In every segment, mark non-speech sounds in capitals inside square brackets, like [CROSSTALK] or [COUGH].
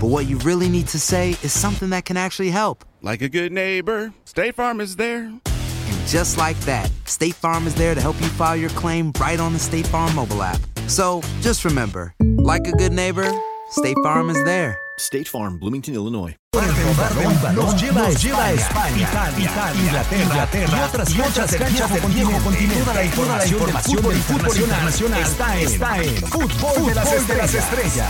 but what you really need to say is something that can actually help. Like a good neighbor, State Farm is there. And just like that, State Farm is there to help you file your claim right on the State Farm mobile app. So just remember, like a good neighbor, State Farm is there. State Farm, Bloomington, Illinois. Nos lleva, nos lleva a España, Italia, Inglaterra, Inglaterra y otras muchas canchas del viejo continente. Toda la información del fútbol internacional está en, está en Fútbol de las Estrellas.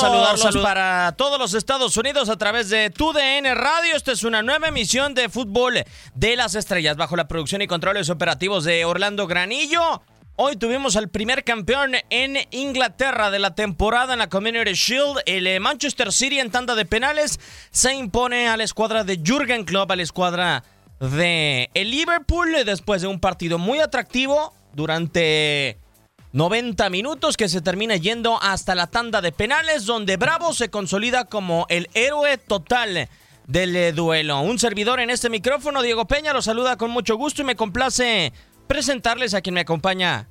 Saludarlos salud- para todos los Estados Unidos a través de TUDN Radio. Esta es una nueva emisión de Fútbol de las Estrellas bajo la producción y controles operativos de Orlando Granillo. Hoy tuvimos al primer campeón en Inglaterra de la temporada en la Community Shield. El eh, Manchester City en tanda de penales se impone a la escuadra de Jürgen Klopp, a la escuadra de el Liverpool después de un partido muy atractivo durante 90 minutos que se termina yendo hasta la tanda de penales donde Bravo se consolida como el héroe total del eh, duelo. Un servidor en este micrófono, Diego Peña, los saluda con mucho gusto y me complace presentarles a quien me acompaña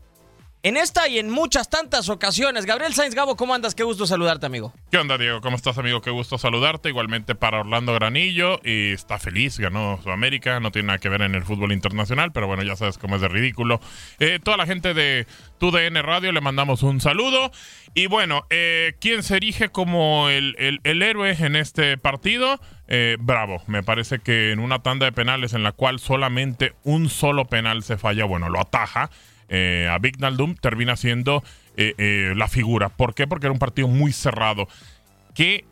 en esta y en muchas tantas ocasiones. Gabriel Sainz Gabo, ¿cómo andas? Qué gusto saludarte, amigo. ¿Qué onda, Diego? ¿Cómo estás, amigo? Qué gusto saludarte. Igualmente para Orlando Granillo. Y está feliz, ganó Sudamérica. No tiene nada que ver en el fútbol internacional, pero bueno, ya sabes cómo es de ridículo. Eh, toda la gente de TUDN Radio le mandamos un saludo. Y bueno, eh, ¿quién se erige como el, el- el héroe en este partido? Eh, bravo. Me parece que en una tanda de penales en la cual solamente un solo penal se falla, bueno, lo ataja. Eh, a Vignaldum termina siendo eh, eh, la figura. ¿Por qué? Porque era un partido muy cerrado. Qué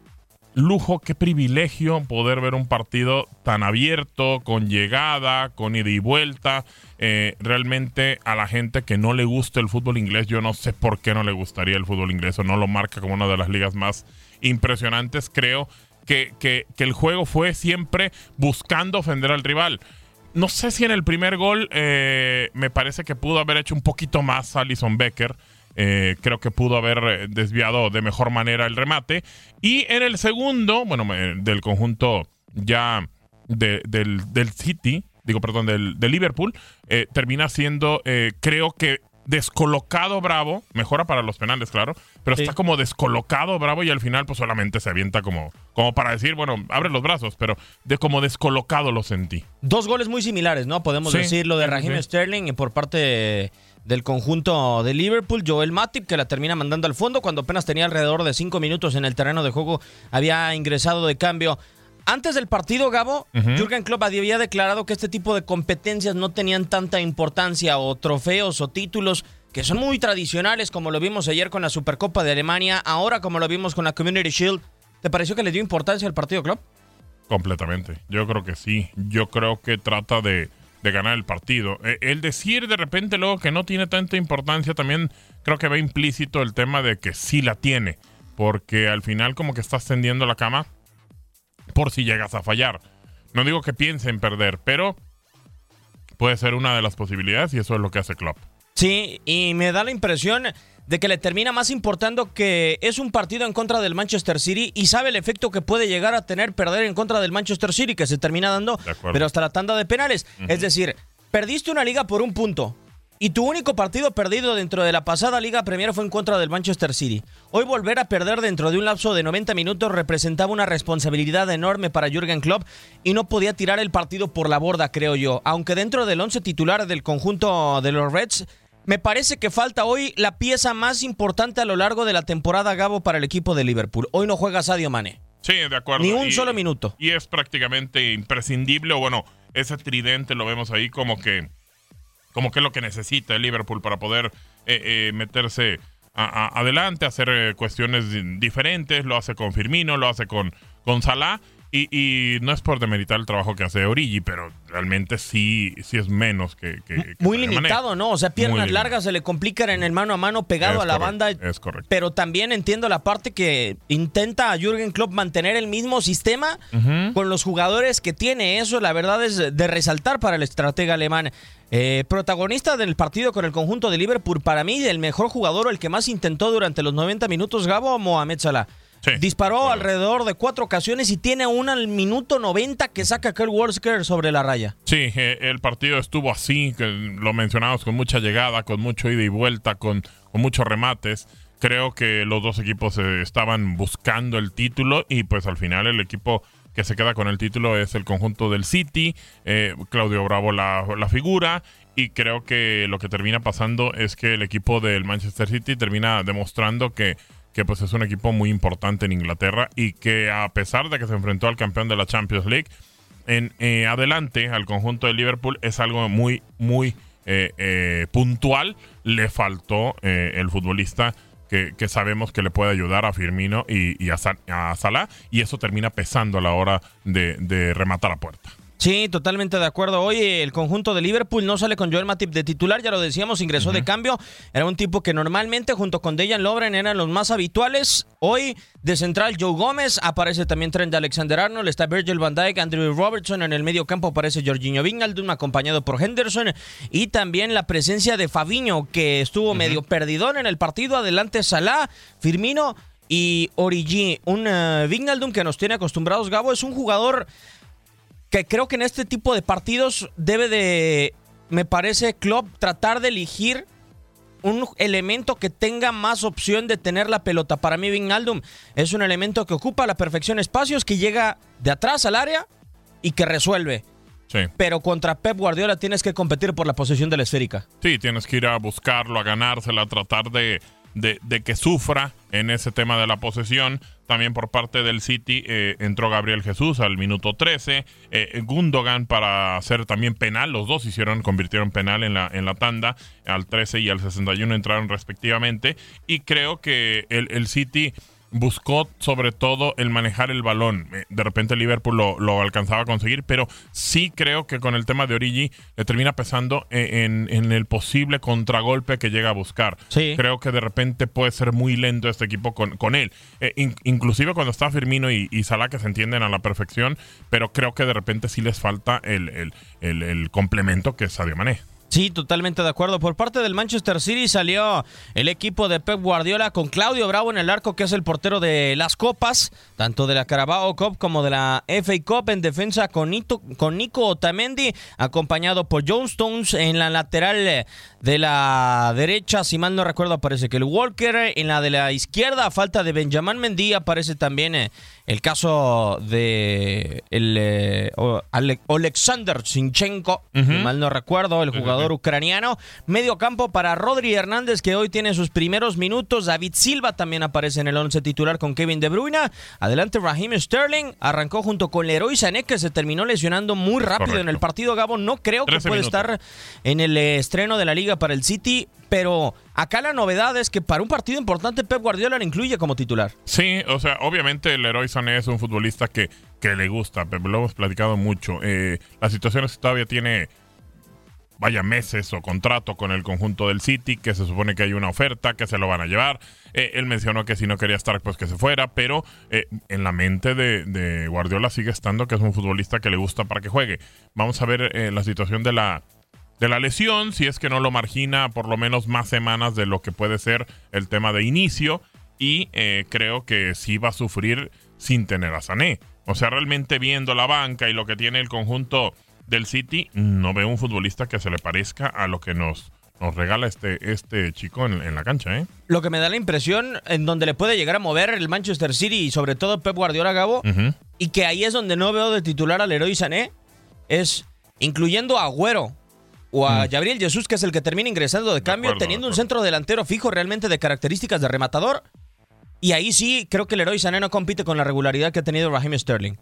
lujo, qué privilegio poder ver un partido tan abierto, con llegada, con ida y vuelta. Realmente a la gente que no le gusta el fútbol inglés, yo no sé por qué no le gustaría el fútbol inglés o no lo marca como una de las ligas más impresionantes. Creo que- que el juego fue siempre buscando ofender al rival. No sé si en el primer gol eh, me parece que pudo haber hecho un poquito más Alison Becker. Eh, creo que pudo haber eh, desviado de mejor manera el remate. Y en el segundo, bueno, del conjunto ya de- del, del City, digo, perdón, del, del Liverpool, eh, termina siendo, eh, creo que descolocado Bravo, mejora para los penales, claro, pero Sí. está como descolocado Bravo y al final pues solamente se avienta como, como para decir, bueno, abre los brazos, pero de como descolocado lo sentí. Dos goles muy similares, ¿no? Podemos Sí, decir lo de Raheem sí. Sterling por parte del conjunto de Liverpool. Joel Matip, que la termina mandando al fondo cuando apenas tenía alrededor de cinco minutos en el terreno de juego, había ingresado de cambio. Antes del partido, Gabo, Ujú. Jürgen Klopp había declarado que este tipo de competencias no tenían tanta importancia o trofeos o títulos que son muy tradicionales, como lo vimos ayer con la Supercopa de Alemania, ahora como lo vimos con la Community Shield. ¿Te pareció que le dio importancia al partido, Klopp? Completamente. Yo creo que sí. Yo creo que trata de, de ganar el partido. Eh, El decir de repente luego que no tiene tanta importancia también creo que va implícito el tema de que sí la tiene. Porque al final como que estás tendiendo la cama por si llegas a fallar. No digo que piense en perder, pero puede ser una de las posibilidades y eso es lo que hace Klopp. Sí, y me da la impresión de que le termina más importando que es un partido en contra del Manchester City y sabe el efecto que puede llegar a tener perder en contra del Manchester City, que se termina dando, pero hasta la tanda de penales. Es decir, perdiste una liga por un punto. Y tu único partido perdido dentro de la pasada Liga Premier fue en contra del Manchester City. Hoy volver a perder dentro de un lapso de 90 minutos representaba una responsabilidad enorme para Jürgen Klopp y no podía tirar el partido por la borda, creo yo. Aunque dentro del once titular del conjunto de los Reds, me parece que falta hoy la pieza más importante a lo largo de la temporada, Gabo, para el equipo de Liverpool. Hoy no juega Sadio Mané. Sí, de acuerdo. Ni un solo minuto. Y es prácticamente imprescindible, o bueno, ese tridente lo vemos ahí como que, como que es lo que necesita el Liverpool para poder eh, eh, meterse a- adelante, hacer eh, cuestiones di- diferentes. Lo hace con Firmino, lo hace con, con Salah. Y, y no es por demeritar el trabajo que hace Origi, pero realmente sí, sí es menos que. que- que Muy limitado, ¿no? O sea, piernas largas se le complican en el mano a mano pegado Es a la correcto, banda. Es correcto. Pero también entiendo la parte que intenta a Jürgen Klopp mantener el mismo sistema con los jugadores que tiene. Eso, la verdad, es de resaltar para el estratega alemán. Eh, protagonista del partido con el conjunto de Liverpool, para mí, el mejor jugador o el que más intentó durante los 90 minutos, Gabo Mohamed Salah. Sí, Disparó alrededor de cuatro ocasiones y tiene una al minuto 90 que saca aquel Wolfsker sobre la raya. Sí, eh, el partido estuvo así, que lo mencionamos con mucha llegada, con mucho ida y vuelta, con, con muchos remates. Creo que los dos equipos eh, estaban buscando el título y pues al final el equipo que se queda con el título es el conjunto del City, eh, Claudio Bravo la, la figura y creo que lo que termina pasando es que el equipo del Manchester City termina demostrando que, que pues es un equipo muy importante en Inglaterra y que a pesar de que se enfrentó al campeón de la Champions League, en eh, adelante al conjunto de Liverpool es algo muy, muy eh, eh, puntual. Le faltó el futbolista que, que sabemos que le puede ayudar a Firmino y, a, a Salah, y eso termina pesando a la hora de, rematar a puerta. Sí, totalmente de acuerdo. Hoy el conjunto de Liverpool no sale con Joel Matip de titular, ya lo decíamos, ingresó de cambio. Era un tipo que normalmente junto con Dejan Lovren eran los más habituales. Hoy de central Joe Gómez, aparece también Trent Alexander-Arnold, está Virgil van Dijk, Andrew Robertson, en el medio campo aparece Jorginho Wijnaldum acompañado por Henderson y también la presencia de Fabiño que estuvo medio perdidón en el partido, adelante Salah, Firmino y Origi, un uh, Wijnaldum que nos tiene acostumbrados Gabo, es un jugador que creo que en este tipo de partidos debe de, me parece, Klopp tratar de elegir un elemento que tenga más opción de tener la pelota. Para mí, Vignaldum es un elemento que ocupa a la perfección espacios, que llega de atrás al área y que resuelve. Sí. Pero contra Pep Guardiola tienes que competir por la posesión de la esférica. Sí, tienes que ir a buscarlo, a ganársela, a tratar de, de, que sufra en ese tema de la posesión. También por parte del City eh, entró Gabriel Jesús al minuto 13. eh, Gundogan para hacer también penal. Los dos hicieron, convirtieron penal en la, en la tanda. Al 13 y al 61 entraron respectivamente. Y creo que el, el City buscó sobre todo el manejar el balón. Eh, De repente Liverpool lo, lo alcanzaba a conseguir, pero sí creo que con el tema de Origi le termina pesando eh, en, en el posible contragolpe que llega a buscar. Sí. Creo que de repente puede ser muy lento este equipo con, con él. Eh, in- inclusive cuando está Firmino y, y Salah que se entienden a la perfección, pero creo que de repente sí les falta el, el- el- el complemento que es Sadio Mané. Sí, totalmente de acuerdo. Por parte del Manchester City salió el equipo de Pep Guardiola con Claudio Bravo en el arco, que es el portero de las copas, tanto de la Carabao Cup como de la FA Cup en defensa con, con Nico Otamendi, acompañado por John Stones en la lateral de la derecha, si mal no recuerdo, aparece que el Walker, en la de la izquierda, a falta de Benjamin Mendy, aparece también eh, el caso de el, eh, Alexander Sinchenko, mal no recuerdo, el jugador ucraniano. Medio campo para Rodri Hernández, que hoy tiene sus primeros minutos. David Silva también aparece en el once titular con Kevin De Bruyne. Adelante Raheem Sterling, arrancó junto con Leroy Sané, que se terminó lesionando muy rápido en el partido. Gabo, no creo que pueda estar en el eh, estreno de la liga para el City, pero acá la novedad es que para un partido importante Pep Guardiola lo incluye como titular. Sí, o sea, obviamente el Leroy Sané es un futbolista que, que le gusta, Pep, lo hemos platicado mucho. Eh, la situación es que todavía tiene vaya meses o contrato con el conjunto del City, que se supone que hay una oferta, que se lo van a llevar. Eh, él mencionó que si no quería estar, pues que se fuera, pero eh, en la mente de, Guardiola sigue estando que es un futbolista que le gusta para que juegue. Vamos a ver eh, la situación de la, de la lesión, si es que no lo margina por lo menos más semanas de lo que puede ser el tema de inicio, y creo que sí va a sufrir sin tener a Sané. O sea, realmente viendo la banca y lo que tiene el conjunto del City, no veo un futbolista que se le parezca a lo que nos, nos regala este, este chico en, la cancha. ¿eh? Lo que me da la impresión en donde le puede llegar a mover el Manchester City y sobre todo Pep Guardiola Gabo, y que ahí es donde no veo de titular al héroe Sané, es incluyendo a Agüero o a mm. Gabriel Jesús, que es el que termina ingresando de, cambio, teniendo un centro delantero fijo realmente de características de rematador. Y ahí sí creo que el héroe Sané no compite con la regularidad que ha tenido Raheem Sterling.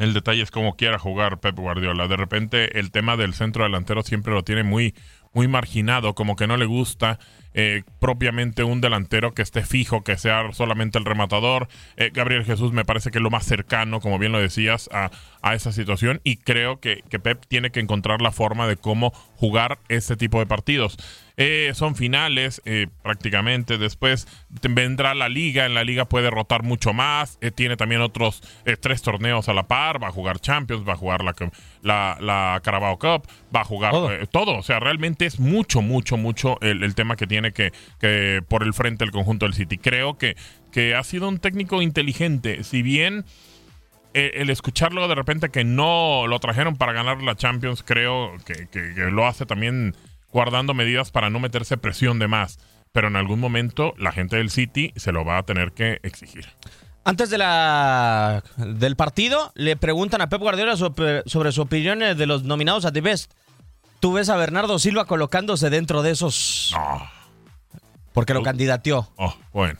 El detalle es cómo quiera jugar Pep Guardiola. De repente el tema del centro delantero siempre lo tiene muy, muy marginado, como que no le gusta eh, propiamente un delantero que esté fijo, que sea solamente el rematador. Eh, Gabriel Jesús me parece que es lo más cercano, como bien lo decías, a, a esa situación y creo que, que, Pep tiene que encontrar la forma de cómo jugar ese tipo de partidos. Eh, son finales prácticamente. Después vendrá la liga. En la liga puede rotar mucho más. Tiene también otros tres torneos a la par. Va a jugar Champions, va a jugar la, la, la Carabao Cup, va a jugar todo. O sea, realmente es mucho, mucho, mucho el, tema que tiene que, que, por el frente el conjunto del City. Creo que, que ha sido un técnico inteligente. Si bien el escucharlo de repente que no lo trajeron para ganar la Champions, creo que, que, que lo hace también guardando medidas para no meterse presión de más. Pero en algún momento la gente del City se lo va a tener que exigir. Antes de la, del partido, le preguntan a Pep Guardiola sobre, su opinión de los nominados a The Best. ¿Tú ves a Bernardo Silva colocándose dentro de esos? No. Porque lo candidateó. Oh, bueno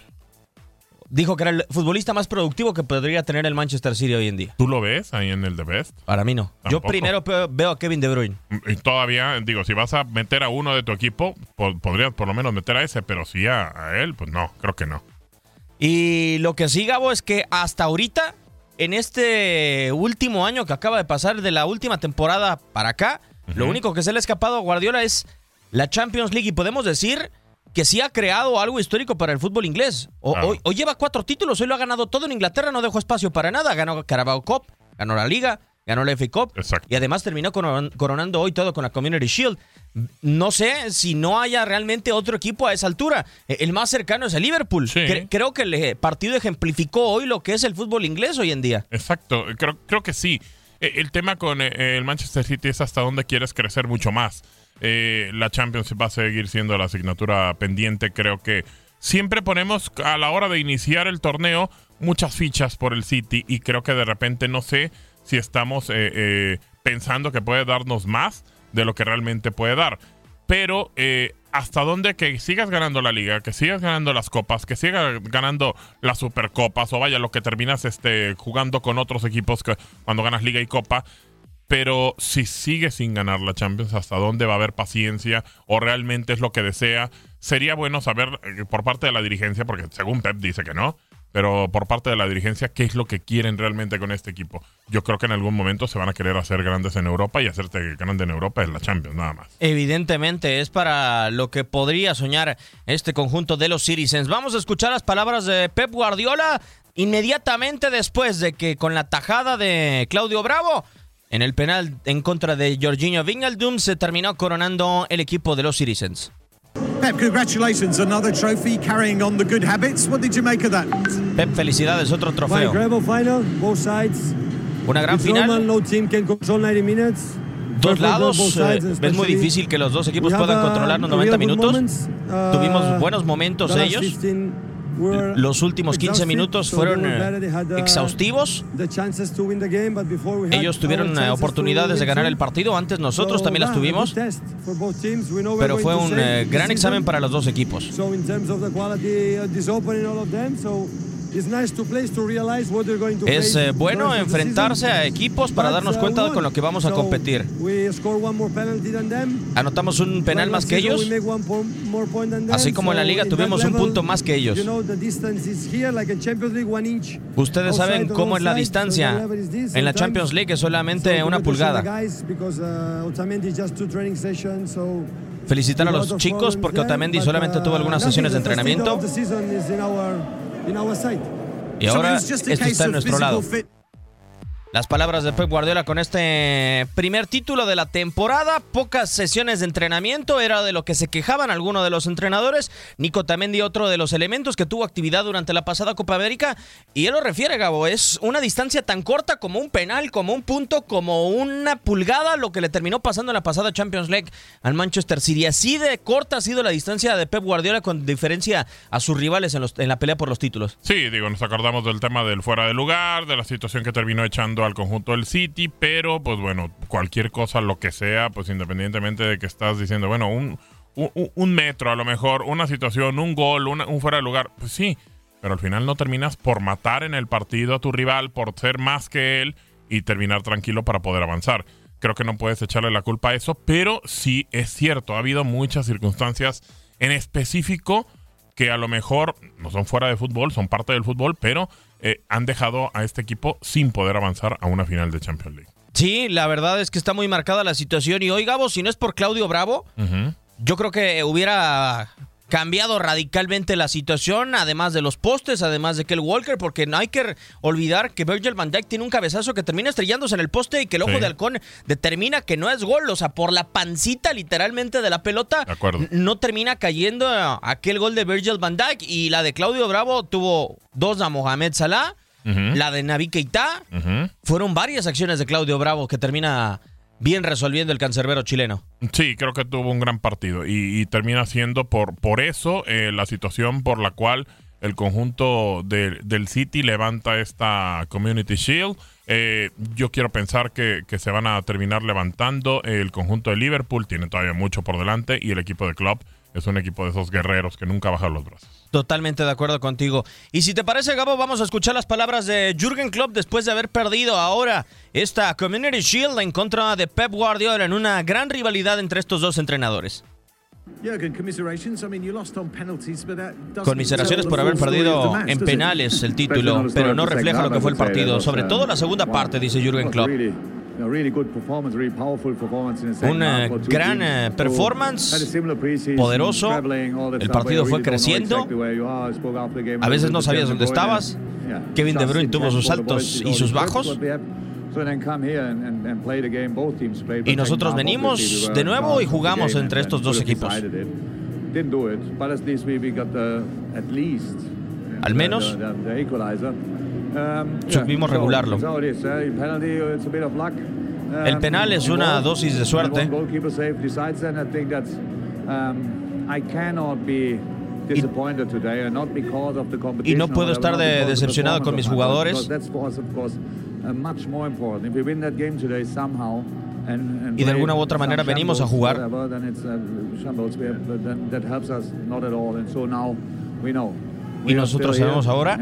dijo que era el futbolista más productivo que podría tener el Manchester City hoy en día. ¿Tú lo ves ahí en el The Best? Para mí no. Yo primero veo a Kevin De Bruyne. Y todavía, digo, si vas a meter a uno de tu equipo, podrías por lo menos meter a ese, pero si a, él, pues no, creo que no. Y lo que sí, Gabo, es que hasta ahorita, en este último año que acaba de pasar de la última temporada para acá, lo único que se le ha escapado a Guardiola es la Champions League. Y podemos decir que sí ha creado algo histórico para el fútbol inglés. hoy, lleva cuatro títulos, hoy lo ha ganado todo en Inglaterra, no dejó espacio para nada. Ganó Carabao Cup, ganó la Liga, ganó la FA Cup y además terminó coronando hoy todo con la Community Shield. No sé si no haya realmente otro equipo a esa altura. E, el más cercano es el Liverpool. creo que el partido ejemplificó hoy lo que es el fútbol inglés hoy en día. Exacto, creo, creo que sí. E, el tema con eh, el Manchester City es hasta dónde quieres crecer mucho más. Eh, la Champions va a seguir siendo la asignatura pendiente. Creo que siempre ponemos a la hora de iniciar el torneo muchas fichas por el City y creo que de repente no sé si estamos eh, eh, pensando que puede darnos más de lo que realmente puede dar. Pero hasta dónde que sigas ganando la liga, que sigas ganando las copas, que sigas ganando las supercopas o vaya lo que terminas este, jugando con otros equipos que, cuando ganas liga y copa, pero si sigue sin ganar la Champions, ¿hasta dónde va a haber paciencia o realmente es lo que desea? Sería bueno saber eh, por parte de la dirigencia, porque según Pep dice que no, pero por parte de la dirigencia, ¿qué es lo que quieren realmente con este equipo? Yo creo que en algún momento se van a querer hacer grandes en Europa y hacerte grande en Europa es la Champions, nada más. Evidentemente, es para lo que podría soñar este conjunto de los Citizens. Vamos a escuchar las palabras de Pep Guardiola inmediatamente después de que con la tajada de Claudio Bravo En el penal en contra de Jorginho Wijnaldum se terminó coronando el equipo de los Citizens. Pep, congratulations, another trophy carrying on the good habits. What did you make of that? Pep, felicidades, otro trofeo. incredible final, both sides. Una gran It's normal, final. no team can control 90 minutes. Dos lados. eh, Es muy difícil que los dos equipos puedan controlar los real 90 good minutos. moments. Uh, Tuvimos buenos momentos ellos. 15 were Los últimos 15 exhausted, minutos fueron uh, exhaustivos. Ellos tuvieron chances oportunidades de ganar el partido. Antes nosotros So, también las tuvimos. Pero fue un eh, gran examen para los dos equipos. Es eh, bueno enfrentarse a equipos para darnos uh, cuenta de con lo que vamos a competir. We score one more penalty than them. Anotamos un penal más que ellos. we make one po- more point than them. Así como en la liga tuvimos un punto más que ellos. You know, the distance is here, like in Champions League, one inch. Ustedes saben cómo es la distancia. En la. Champions League es solamente So una pulgada. uh, Otamendi just two training sessions, so Felicitar a los chicos porque Otamendi solamente uh, tuvo algunas sesiones de entrenamiento y ahora it's just a esto case está en of nuestro physical lado. Las palabras de Pep Guardiola con este primer título de la temporada, pocas sesiones de entrenamiento, era de lo que se quejaban algunos de los entrenadores. Nico Tamendi, otro de los elementos que tuvo actividad durante la pasada Copa América, y él lo refiere, Gabo, es una distancia tan corta como un penal, como un punto, como una pulgada, lo que le terminó pasando en la pasada Champions League al Manchester City. Así de corta ha sido la distancia de Pep Guardiola con diferencia a sus rivales en, los- en la pelea por los títulos. Sí, digo, nos acordamos del tema del fuera de lugar, de la situación que terminó echando al conjunto del City, pero pues bueno, cualquier cosa, lo que sea, pues independientemente de que estás diciendo, bueno, un, un, metro a lo mejor, una situación, un gol, un fuera de lugar, pues sí, pero al final no terminas por matar en el partido a tu rival, por ser más que él y terminar tranquilo para poder avanzar. Creo que no puedes echarle la culpa a eso, pero sí es cierto, ha habido muchas circunstancias en específico que a lo mejor no son fuera de fútbol, son parte del fútbol, pero eh, han dejado a este equipo sin poder avanzar a una final de Champions League. Sí, la verdad es que está muy marcada la situación. Y hoy, Gabo, si no es por Claudio Bravo, yo creo que hubiera cambiado radicalmente la situación, además de los postes, además de Kel Walker, porque no hay que olvidar que Virgil van Dijk tiene un cabezazo que termina estrellándose en el poste y que el ojo Sí. de halcón determina que no es gol, o sea, por la pancita literalmente de la pelota, De no termina cayendo aquel gol de Virgil van Dijk y la de Claudio Bravo tuvo dos a Mohamed Salah, la de Navi Keita, fueron varias acciones de Claudio Bravo que termina bien resolviendo el cancerbero chileno. Sí, creo que tuvo un gran partido y, termina siendo por, por eso eh, la situación por la cual el conjunto de- del City levanta esta Community Shield. Eh, yo quiero pensar que, que se van a terminar levantando. El conjunto de Liverpool tiene todavía mucho por delante y el equipo de Klopp es un equipo de esos guerreros que nunca bajan los brazos. Totalmente de acuerdo contigo. Y si te parece, Gabo, vamos a escuchar las palabras de Jürgen Klopp después de haber perdido ahora esta Community Shield en contra de Pep Guardiola en una gran rivalidad entre estos dos entrenadores. Conmiseraciones por haber perdido en penales el título, pero no refleja lo que fue el partido, sobre todo la segunda parte, dice Jürgen Klopp. Una gran eh, performance, poderoso. El partido fue creciendo. A veces no sabías dónde estabas. Kevin De Bruyne tuvo sus altos y sus bajos. Y nosotros venimos de nuevo y jugamos entre estos dos equipos. Al menos supimos regularlo. El penal es una dosis de suerte. Y no puedo estar de- decepcionado con mis jugadores. Y de alguna u otra manera venimos a jugar. Y nosotros sabemos ahora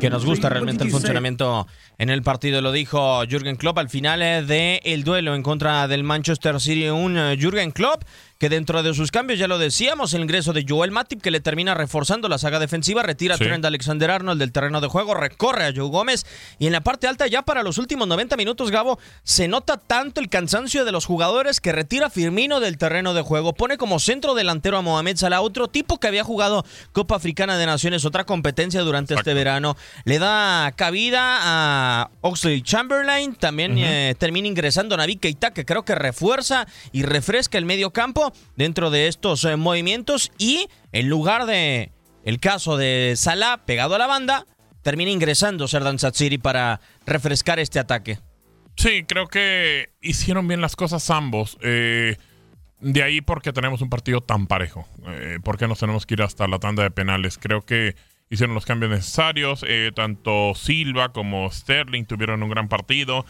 que nos gusta realmente el funcionamiento en el partido. Lo dijo Jürgen Klopp al final eh, del el duelo en contra del Manchester City. Un eh, Jürgen Klopp que dentro de sus cambios, ya lo decíamos, el ingreso de Joel Matip que le termina reforzando la saga defensiva, retira Sí. a Trent Alexander-Arnold del terreno de juego, recorre a Joe Gómez y en la parte alta ya para los últimos 90 minutos, Gabo, se nota tanto el cansancio de los jugadores que retira a Firmino del terreno de juego, pone como centro delantero a Mohamed Salah, otro tipo que había jugado jugado Copa Africana de Naciones, otra competencia durante este verano. Le da cabida a Oxley Chamberlain, también eh, termina ingresando Navi Keita, que creo que refuerza y refresca el medio campo dentro de estos eh, movimientos y en lugar de el caso de Salah pegado a la banda, termina ingresando Serdan Satsiri para refrescar este ataque. Sí, creo que hicieron bien las cosas ambos. Eh, de ahí porque tenemos un partido tan parejo. Eh, ¿Por qué nos tenemos que ir hasta la tanda de penales? Creo que hicieron los cambios necesarios. Eh, tanto Silva como Sterling tuvieron un gran partido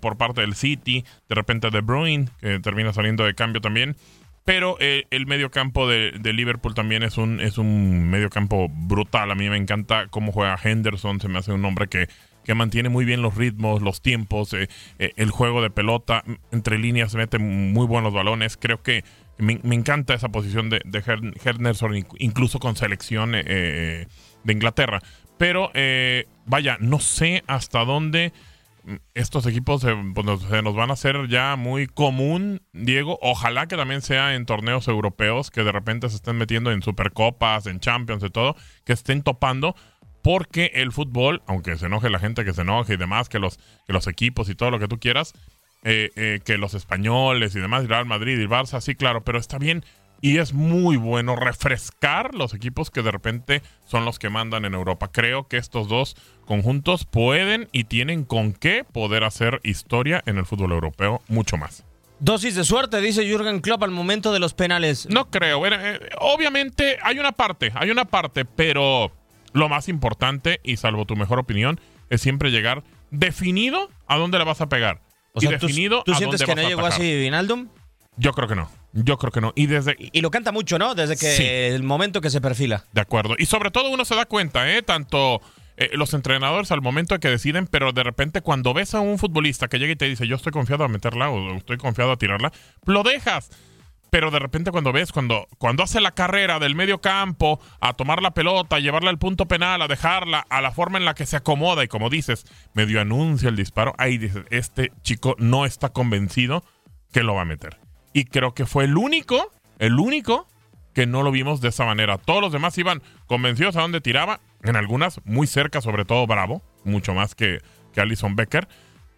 por parte del City. De repente De Bruyne, que termina saliendo de cambio también. Pero el medio campo de, Liverpool también es un, es un medio campo brutal. A mí me encanta cómo juega Henderson. Se me hace un hombre que que mantiene muy bien los ritmos, los tiempos, eh, eh, el juego de pelota, entre líneas se meten muy buenos balones. Creo que me, encanta esa posición de, de incluso con selección eh, de Inglaterra. Pero vaya, no sé hasta dónde estos equipos pues, se, nos van a hacer ya muy común, Diego. Ojalá que también sea en torneos europeos, que de repente se estén metiendo en supercopas, en Champions y todo, que estén topando porque el fútbol, aunque se enoje la gente que se enoje y demás, que los, que los equipos y todo lo que tú quieras, eh, eh, que los españoles y demás, Real Madrid y Barça, sí, claro, pero está bien y es muy bueno refrescar los equipos que de repente son los que mandan en Europa. Creo que estos dos conjuntos pueden y tienen con qué poder hacer historia en el fútbol europeo mucho más. Dosis de suerte, dice Jürgen Klopp al momento de los penales. No creo. Eh, obviamente hay una parte, hay una parte, pero lo más importante, y salvo tu mejor opinión, es siempre llegar definido a dónde le vas a pegar. y definido ¿tú, sientes que no llegó así Vinaldum? Yo creo que no. Yo creo que no. Y desde. Y, lo canta mucho, ¿no? Desde que el momento que se perfila. De acuerdo. Y sobre todo uno se da cuenta, ¿eh? Tanto eh, los entrenadores al momento de que deciden, pero de repente cuando ves a un futbolista que llega y te dice, yo estoy confiado a meterla o estoy confiado a tirarla, lo dejas pero de repente cuando ves, cuando, cuando hace la carrera del medio campo, a tomar la pelota, a llevarla al punto penal, a dejarla, a la forma en la que se acomoda y como dices, medio anuncia el disparo, ahí dices, este chico no está convencido que lo va a meter. Y creo que fue el único, el único que no lo vimos de esa manera. Todos los demás iban convencidos a dónde tiraba, en algunas muy cerca, sobre todo Bravo, mucho más que, que Alison Becker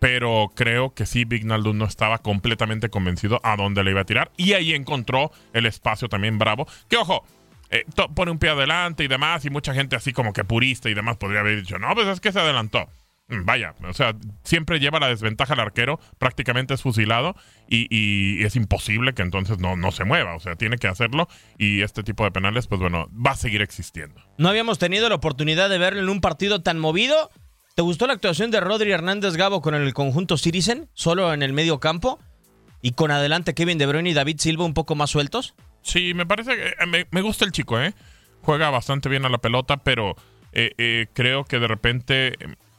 pero creo que sí, Vignaldo no estaba completamente convencido a dónde le iba a tirar. Y ahí encontró el espacio también bravo. Que ojo, eh, pone un pie adelante y demás, y mucha gente así como que purista y demás podría haber dicho, no, pues es que se adelantó. Mm, vaya, o sea, siempre lleva la desventaja al arquero, prácticamente es fusilado y, es imposible que entonces no, no se mueva, o sea, tiene que hacerlo y este tipo de penales, pues bueno, va a seguir existiendo. No habíamos tenido la oportunidad de verlo en un partido tan movido ¿Te gustó la actuación de Rodri Hernández Gabo con el conjunto Citizen, solo en el medio campo? Y con adelante Kevin De Bruyne y David Silva un poco más sueltos? Sí, me parece que eh, me, gusta el chico, ¿eh? Juega bastante bien a la pelota, pero eh, eh, creo que de repente,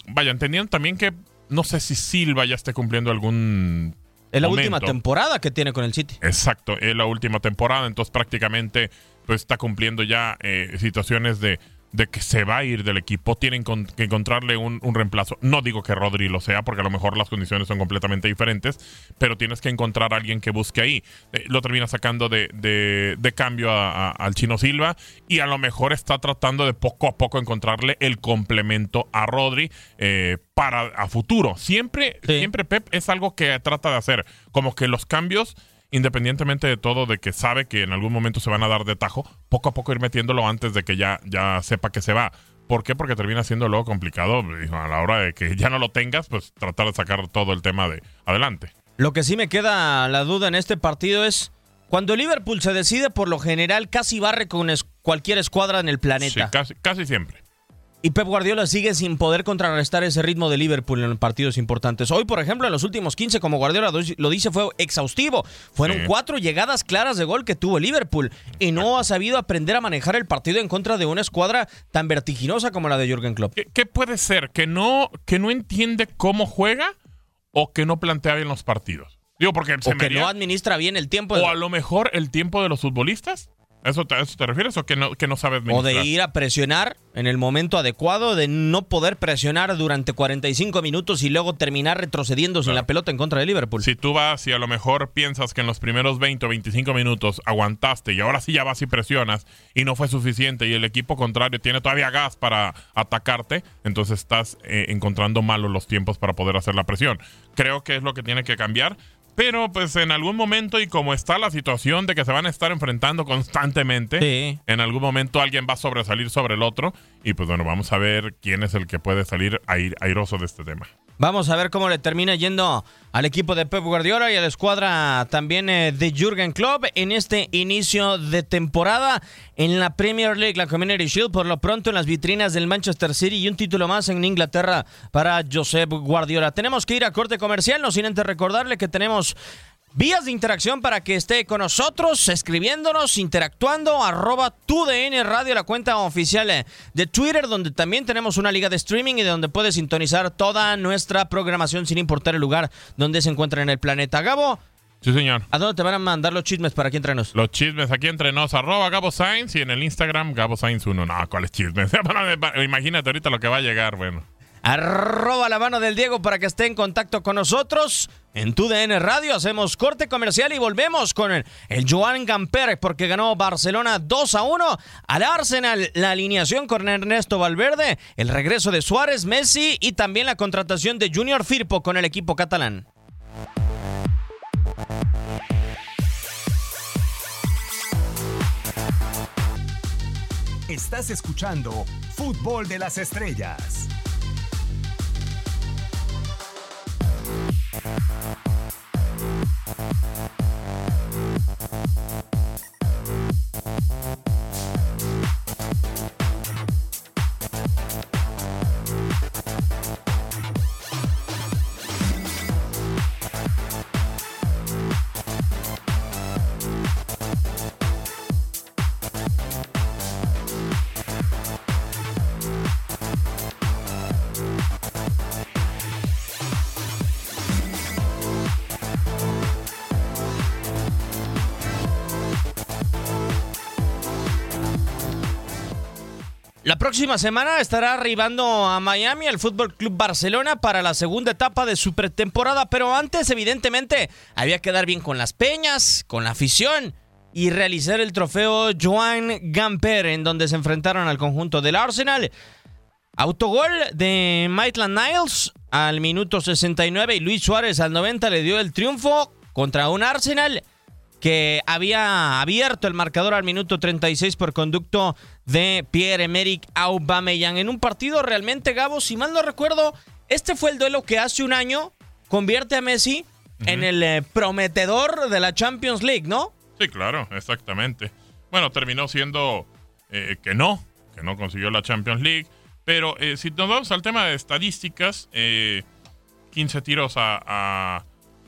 vaya, entendían también que no sé si Silva ya esté cumpliendo algún es la última temporada que tiene con el City. Exacto, es la última temporada, entonces prácticamente pues está cumpliendo ya situaciones de de que se va a ir del equipo, tienen que encontrarle un, reemplazo. No digo que Rodri lo sea, porque a lo mejor las condiciones son completamente diferentes, pero tienes que encontrar a alguien que busque ahí. Eh, lo termina sacando de, de, cambio al Chino Silva y a lo mejor está tratando de poco a poco encontrarle el complemento a Rodri eh, para a futuro. Siempre, siempre Pep es algo que trata de hacer, como que los cambios independientemente de todo, de que sabe que en algún momento se van a dar de tajo, poco a poco ir metiéndolo antes de que ya, ya sepa que se va. ¿Por qué? Porque termina siendo luego complicado a la hora de que ya no lo tengas, pues tratar de sacar todo el tema de adelante. Lo que sí me queda la duda en este partido es cuando Liverpool se decide, por lo general casi barre con cualquier escuadra en el planeta. Sí, casi, casi siempre. Y Pep Guardiola sigue sin poder contrarrestar ese ritmo de Liverpool en partidos importantes. Hoy, por ejemplo, en los últimos 15, como Guardiola lo dice, fue exhaustivo. Fueron cuatro llegadas claras de gol que tuvo Liverpool y no ha sabido aprender a manejar el partido en contra de una escuadra tan vertiginosa como la de Jürgen Klopp. ¿Qué, puede ser? ¿Que no, ¿Que no entiende cómo juega o que no plantea bien los partidos? Digo, porque o que no administra bien el tiempo. O a lo mejor el tiempo de los futbolistas ¿Eso te, eso te refieres o que no, que no sabes O de ir a presionar en el momento adecuado, de no poder presionar durante 45 minutos y luego terminar retrocediendo sin la pelota en contra de Liverpool. Si tú vas y a lo mejor piensas que en los primeros 20 o 25 minutos aguantaste y ahora sí ya vas y presionas y no fue suficiente y el equipo contrario tiene todavía gas para atacarte, entonces estás eh, encontrando malos los tiempos para poder hacer la presión. Creo que es lo que tiene que cambiar. Pero pues en algún momento y como está la situación de que se van a estar enfrentando constantemente, en algún momento alguien va a sobresalir sobre el otro y pues bueno, vamos a ver quién es el que puede salir airoso de este tema. Vamos a ver cómo le termina yendo al equipo de Pep Guardiola y a la escuadra también eh, de Jürgen Klopp en este inicio de temporada en la Premier League, la Community Shield, por lo pronto en las vitrinas del Manchester City y un título más en Inglaterra para Josep Guardiola. Tenemos que ir a corte comercial, no sin antes recordarle que tenemos Vías de interacción para que esté con nosotros, escribiéndonos, interactuando, arroba DN Radio, la cuenta oficial eh, de Twitter, donde también tenemos una liga de streaming y de donde puedes sintonizar toda nuestra programación sin importar el lugar donde se encuentra en el planeta. Gabo. Sí, señor. ¿A dónde te van a mandar los chismes para aquí entrenos? Los chismes aquí entre nos, arroba Gabo Sainz y en el Instagram Gabo Sainz 1. No, ¿cuáles chismes? [LAUGHS] Imagínate ahorita lo que va a llegar, bueno arroba la mano del Diego para que esté en contacto con nosotros. En tu DN Radio hacemos corte comercial y volvemos con el, Joan Gamper porque ganó Barcelona 2 a 1 al Arsenal. La alineación con Ernesto Valverde, el regreso de Suárez, Messi y también la contratación de Junior Firpo con el equipo catalán. Estás escuchando Fútbol de las Estrellas. La próxima semana estará arribando a Miami el Fútbol Club Barcelona para la segunda etapa de su pretemporada, pero antes, evidentemente, había que dar bien con las peñas, con la afición y realizar el trofeo Joan Gamper, en donde se enfrentaron al conjunto del Arsenal. Autogol de Maitland Niles al minuto 69 y Luis Suárez al 90 le dio el triunfo contra un Arsenal que había abierto el marcador al minuto 36 por conducto de Pierre-Emerick Aubameyang en un partido realmente, Gabo, si mal no recuerdo, este fue el duelo que hace un año convierte a Messi en el eh, prometedor de la Champions League, ¿no? Sí, claro, exactamente. Bueno, terminó siendo eh, que no, que no consiguió la Champions League, pero eh, si nos vamos al tema de estadísticas, 15 tiros a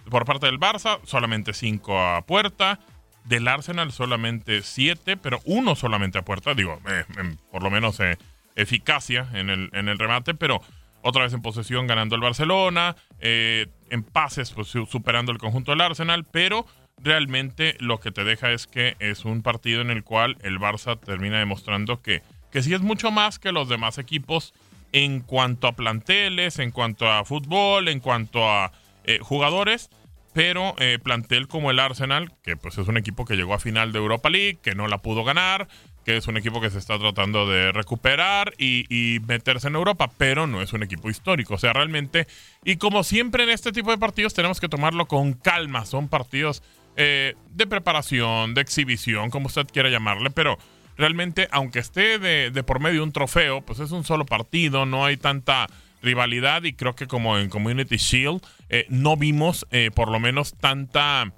por parte del Barça, solamente 5 a puerta. Del Arsenal solamente 7, pero uno solamente a puerta. Digo, eh, por lo menos eh, eficacia en el, en el remate, pero otra vez en posesión ganando el Barcelona. Eh, en pases, pues superando el conjunto del Arsenal, pero realmente lo que te deja es que es un partido en el cual el Barça termina demostrando que, que sí es mucho más que los demás equipos en cuanto a planteles, en cuanto a fútbol, en cuanto a eh, jugadores, pero eh, plantel como el Arsenal, que pues es un equipo que llegó a final de Europa League, que no la pudo ganar, que es un equipo que se está tratando de recuperar y, meterse en Europa, pero no es un equipo histórico. O sea, realmente, y como siempre en este tipo de partidos tenemos que tomarlo con calma, son partidos eh, de preparación, de exhibición, como usted quiera llamarle, pero realmente, aunque esté de, de por medio un trofeo, pues es un solo partido, no hay tanta rivalidad y creo que como en Community Shield eh, no vimos eh, por lo menos tanta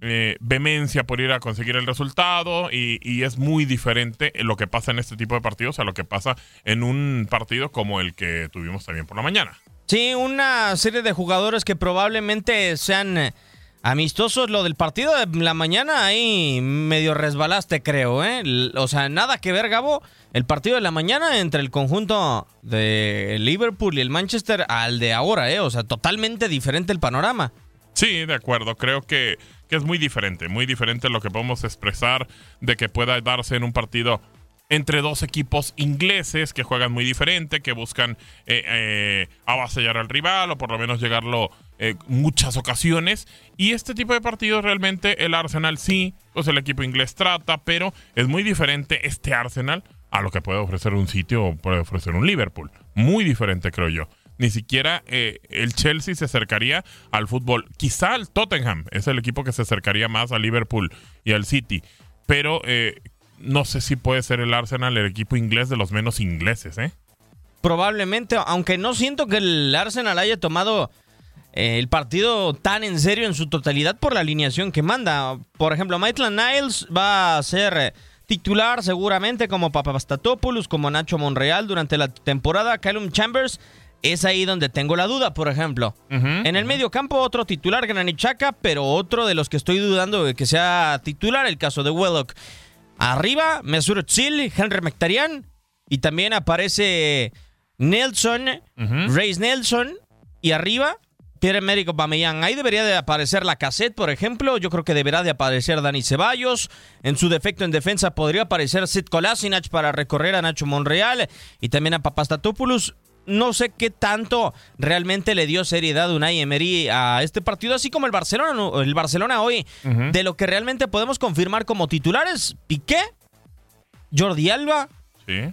eh, vehemencia por ir a conseguir el resultado y, y, es muy diferente lo que pasa en este tipo de partidos a lo que pasa en un partido como el que tuvimos también por la mañana. Sí, una serie de jugadores que probablemente sean amistosos. Lo del partido de la mañana ahí medio resbalaste, creo, ¿eh? O sea, nada que ver, Gabo. El partido de la mañana entre el conjunto de Liverpool y el Manchester al de ahora, ¿eh? O sea, totalmente diferente el panorama. Sí, de acuerdo. Creo que, que es muy diferente, muy diferente lo que podemos expresar de que pueda darse en un partido entre dos equipos ingleses que juegan muy diferente, que buscan eh, eh, avasallar al rival o por lo menos llegarlo eh, muchas ocasiones. Y este tipo de partidos realmente el Arsenal sí, pues el equipo inglés trata, pero es muy diferente este Arsenal a lo que puede ofrecer un sitio o puede ofrecer un Liverpool. Muy diferente, creo yo. Ni siquiera eh, el Chelsea se acercaría al fútbol. Quizá el Tottenham es el equipo que se acercaría más al Liverpool y al City. Pero eh, no sé si puede ser el Arsenal el equipo inglés de los menos ingleses. Probablemente, aunque no siento que el Arsenal haya tomado eh, el partido tan en serio en su totalidad por la alineación que manda. Por ejemplo, Maitland Niles va a ser eh, titular seguramente como Papastatopoulos, como Nacho Monreal durante la temporada. Callum Chambers es ahí donde tengo la duda, por ejemplo. En el medio campo, otro titular, Granit Xhaka, pero otro de los que estoy dudando de que sea titular, el caso de Wellock. Arriba, Mesut Özil, Henry Mkhitaryan y también aparece Nelson, Reis Nelson y arriba Pierre-Emerick Aubameyang. Ahí debería de aparecer la cassette, por ejemplo. Yo creo que deberá de aparecer Dani Ceballos. En su defecto en defensa podría aparecer Sid Kolasinac para recorrer a Nacho Monreal y también a Papastatopoulos no sé qué tanto realmente le dio seriedad Unai Emery a este partido, así como el Barcelona, el Barcelona hoy, de lo que realmente podemos confirmar como titulares, Piqué, Jordi Alba, Sí.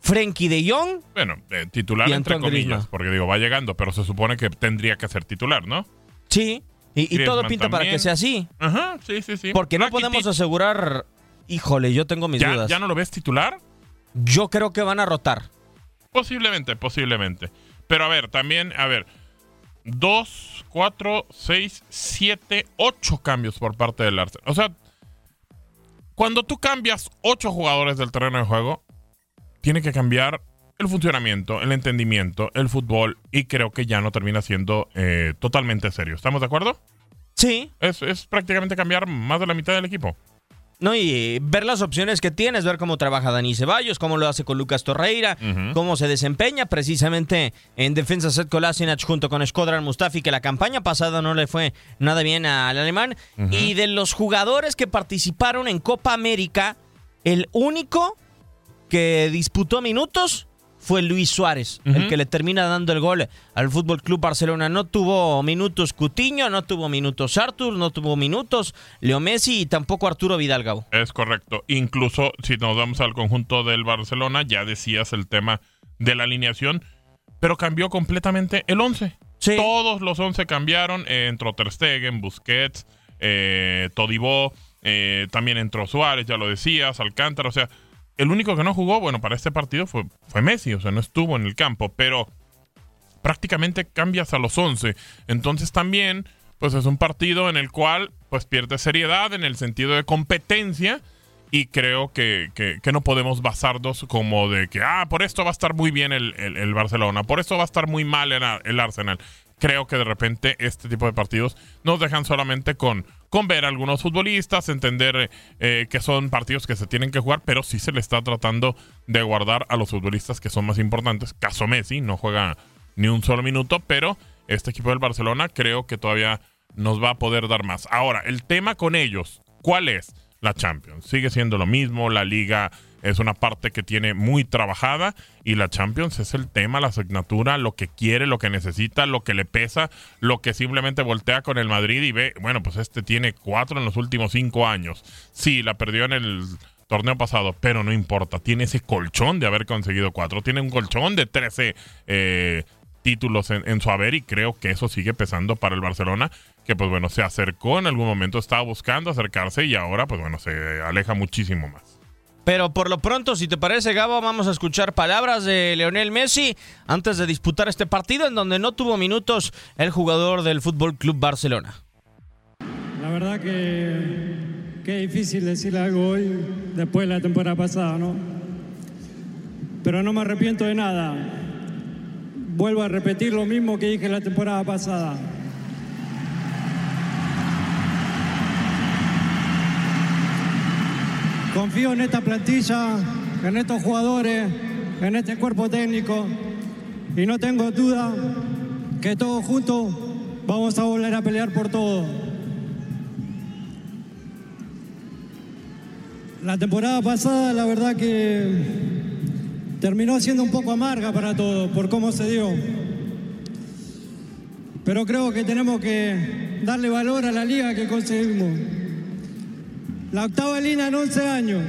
Frenkie de Jong, Bueno, eh, titular entre comillas, porque digo, va llegando, pero se supone que tendría que ser titular, ¿no? sí, y, y todo pinta para que sea así, Ajá, sí, sí, sí. porque no Rakitic, podemos asegurar, híjole, yo tengo mis ¿Ya, dudas. ¿Ya no lo ves titular? Yo creo que van a rotar. Posiblemente, posiblemente. Pero a ver, también, a ver. Dos, cuatro, seis, siete, ocho cambios por parte del Arsenal. O sea, cuando tú cambias ocho jugadores del terreno de juego, tiene que cambiar el funcionamiento, el entendimiento, el fútbol, y creo que ya no termina siendo eh, totalmente serio. ¿Estamos de acuerdo? Sí. Es, es prácticamente cambiar más de la mitad del equipo. No, y ver las opciones que tienes, ver cómo trabaja Dani Ceballos, cómo lo hace con Lucas Torreira, cómo se desempeña precisamente en defensa Seth Kolasinac junto con Skodran Mustafi, que la campaña pasada no le fue nada bien al alemán. Y de los jugadores que participaron en Copa América, el único que disputó minutos fue Luis Suárez, el que le termina dando el gol al Fútbol Club Barcelona. No tuvo minutos Cutiño, no tuvo minutos Artur, no tuvo minutos Leo Messi y tampoco Arturo Vidal Gabo. Es correcto. Incluso si nos vamos al conjunto del Barcelona, ya decías el tema de la alineación, pero cambió completamente el 11. Todos los 11 cambiaron. eh, entró Ter Stegen, Busquets, eh, Todibó, eh, también entró Suárez, ya lo decías, Alcántara. O sea, el único que no jugó, bueno, para este partido fue, fue Messi, o sea, no estuvo en el campo, pero prácticamente cambias a los 11. Entonces también, pues es un partido en el cual pues pierde seriedad en el sentido de competencia y creo que, que- no podemos basarnos como de que, ah, por esto va a estar muy bien el, el- el Barcelona, por esto va a estar muy mal el, el Arsenal. Creo que de repente este tipo de partidos nos dejan solamente con, con ver a algunos futbolistas, entender eh, que son partidos que se tienen que jugar, pero sí se le está tratando de guardar a los futbolistas que son más importantes. Caso Messi, no juega ni un solo minuto, pero este equipo del Barcelona creo que todavía nos va a poder dar más. Ahora, el tema con ellos, ¿cuál es? La Champions. Sigue siendo lo mismo, la liga es una parte que tiene muy trabajada y la Champions es el tema, la asignatura, lo que quiere, lo que necesita, lo que le pesa, lo que simplemente voltea con el Madrid y ve, bueno, pues este tiene cuatro en los últimos cinco años. Sí, la perdió en el torneo pasado, pero no importa, tiene ese colchón de haber conseguido cuatro, tiene un colchón de 13 eh, títulos en, en su haber y creo que eso sigue pesando para el Barcelona, que pues bueno, se acercó en algún momento, estaba buscando acercarse y ahora pues bueno, se aleja muchísimo más. Pero por lo pronto, si te parece, Gabo, vamos a escuchar palabras de Leonel Messi antes de disputar este partido en donde no tuvo minutos el jugador del Fútbol Club Barcelona. La verdad que, que difícil decir algo hoy después de la temporada pasada, ¿no? Pero no me arrepiento de nada. Vuelvo a repetir lo mismo que dije la temporada pasada. Confío en esta plantilla, en estos jugadores, en este cuerpo técnico y no tengo duda que todos juntos vamos a volver a pelear por todo. La temporada pasada, la verdad que terminó siendo un poco amarga para todos por cómo se dio. Pero creo que tenemos que darle valor a la liga que conseguimos. La octava línea en 11 años.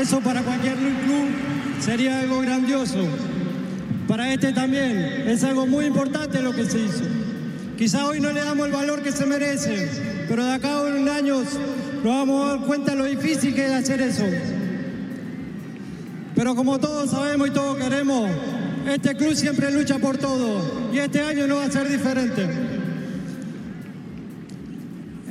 Eso para cualquier club sería algo grandioso. Para este también es algo muy importante lo que se hizo. Quizá hoy no le damos el valor que se merece, pero de acá a unos años nos vamos a dar cuenta de lo difícil que es hacer eso. Pero como todos sabemos y todos queremos, este club siempre lucha por todo y este año no va a ser diferente.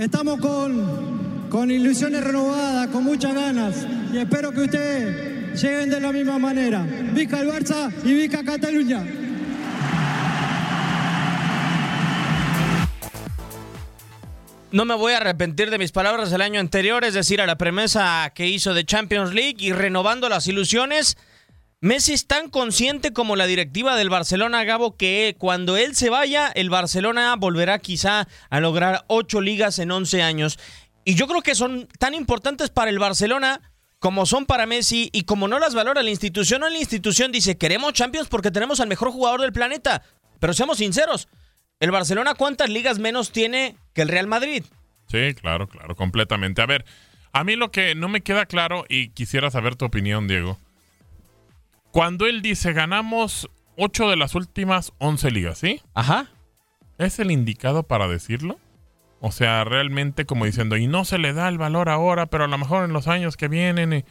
Estamos con, con ilusiones renovadas, con muchas ganas y espero que ustedes lleguen de la misma manera. Vica el Barça y Vica Cataluña. No me voy a arrepentir de mis palabras del año anterior, es decir, a la promesa que hizo de Champions League y renovando las ilusiones. Messi es tan consciente como la directiva del Barcelona, Gabo, que cuando él se vaya, el Barcelona volverá quizá a lograr ocho ligas en once años. Y yo creo que son tan importantes para el Barcelona como son para Messi y como no las valora la institución, o la institución dice, queremos Champions porque tenemos al mejor jugador del planeta. Pero seamos sinceros, ¿El Barcelona cuántas ligas menos tiene que el Real Madrid? Sí, claro, claro, completamente. A ver, a mí lo que no me queda claro y quisiera saber tu opinión, Diego. Cuando él dice ganamos 8 de las últimas 11 ligas, ¿sí? Ajá. ¿Es el indicado para decirlo? O sea, realmente como diciendo, y no se le da el valor ahora, pero a lo mejor en los años que vienen.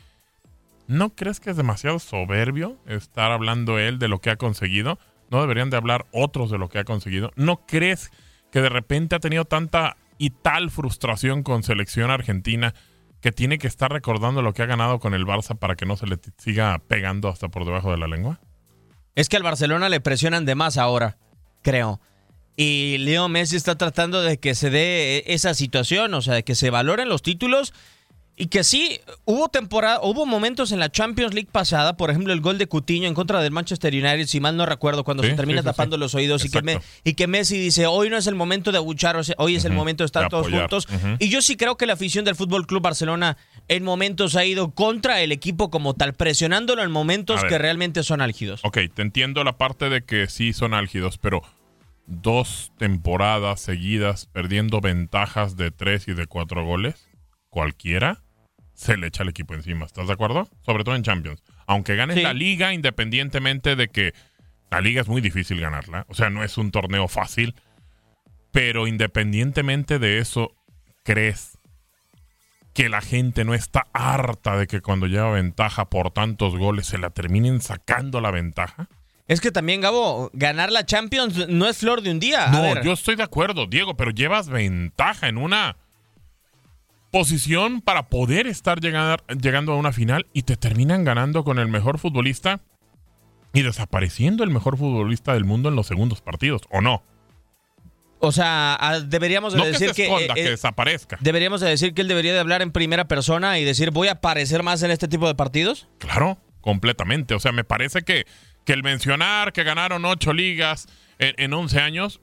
¿No crees que es demasiado soberbio estar hablando él de lo que ha conseguido? ¿No deberían de hablar otros de lo que ha conseguido? ¿No crees que de repente ha tenido tanta y tal frustración con selección argentina que tiene que estar recordando lo que ha ganado con el Barça para que no se le siga pegando hasta por debajo de la lengua? Es que al Barcelona le presionan de más ahora, creo. Y Leo Messi está tratando de que se dé esa situación, o sea, de que se valoren los títulos y que sí, hubo temporada, hubo momentos en la Champions League pasada, por ejemplo, el gol de Cutiño en contra del Manchester United, si mal no recuerdo, cuando se termina tapando los oídos y que, y que, Messi dice, hoy no es el momento de abuchar, hoy es el momento de estar todos juntos. Y yo sí creo que la afición del Fútbol Club Barcelona en momentos ha ido contra el equipo como tal, presionándolo en momentos que realmente son álgidos. Ok, te entiendo la parte de que sí son álgidos, pero dos temporadas seguidas perdiendo ventajas de tres y de cuatro goles, cualquiera se le echa el equipo encima. ¿Estás de acuerdo? Sobre todo en Champions. Aunque ganes la liga, independientemente de que la liga es muy difícil ganarla. O sea, no es un torneo fácil. Pero independientemente de eso, ¿crees que la gente no está harta de que cuando lleva ventaja por tantos goles se la terminen sacando la ventaja? Es que también, Gabo, ganar la Champions no es flor de un día. no, yo estoy de acuerdo, Diego, pero llevas ventaja en una posición para poder estar llegando a una final y te terminan ganando con el mejor futbolista y desapareciendo el mejor futbolista del mundo en los segundos partidos, ¿o no? O sea, deberíamos de decir que, eh, que, desaparezca. Deberíamos de decir que él debería de hablar en primera persona y decir, voy a aparecer más en este tipo de partidos. Claro, completamente. O sea, me parece que, que el mencionar que ganaron ocho ligas en, en 11 años,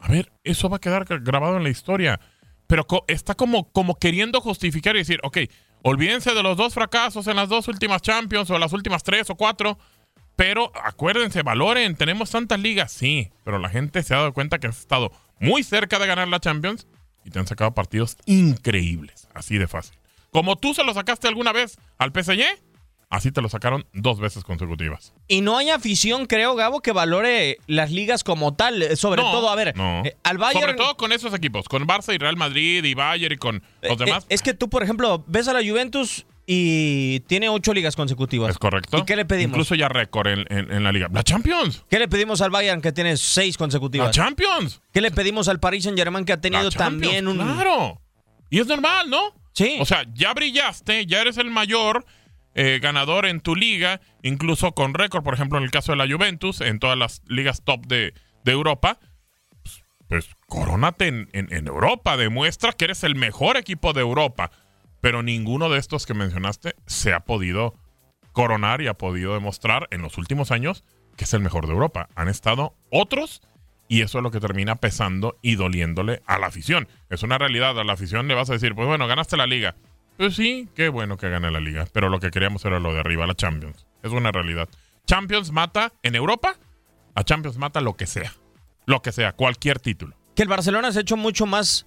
a ver, eso va a quedar grabado en la historia pero está como, como queriendo justificar y decir, ok, olvídense de los dos fracasos en las dos últimas Champions o las últimas tres o cuatro, pero acuérdense, valoren, tenemos tantas ligas, sí, pero la gente se ha dado cuenta que has estado muy cerca de ganar la Champions y te han sacado partidos increíbles, así de fácil. Como tú se lo sacaste alguna vez al PSG, Así te lo sacaron dos veces consecutivas. Y no hay afición, creo, Gabo, que valore las ligas como tal. Eh, sobre todo, a ver, eh, al Bayern. Sobre todo con esos equipos, con Barça y Real Madrid y Bayern y con los eh, demás. es que tú, por ejemplo, ves a la Juventus y tiene ocho ligas consecutivas. Es correcto. ¿Y qué le pedimos? Incluso ya récord en, la liga. La Champions. ¿Qué le pedimos al Bayern que tiene seis consecutivas? La Champions. ¿Qué le pedimos al Paris Saint Germain que ha tenido también un. Claro. Y es normal, ¿no? Sí. O sea, ya brillaste, ya eres el mayor eh, ganador en tu liga, incluso con récord, por ejemplo, en el caso de la Juventus, en todas las ligas top de, Europa, pues, pues corónate en, en, Europa, demuestra que eres el mejor equipo de Europa, pero ninguno de estos que mencionaste se ha podido coronar y ha podido demostrar en los últimos años que es el mejor de Europa. Han estado otros y eso es lo que termina pesando y doliéndole a la afición. Es una realidad, a la afición le vas a decir, pues bueno, ganaste la liga. Pues sí, qué bueno que gane la liga, pero lo que queríamos era lo de arriba, la Champions. Es una realidad. Champions mata en Europa, a Champions mata lo que sea. Lo que sea, cualquier título. Que el Barcelona se ha hecho mucho más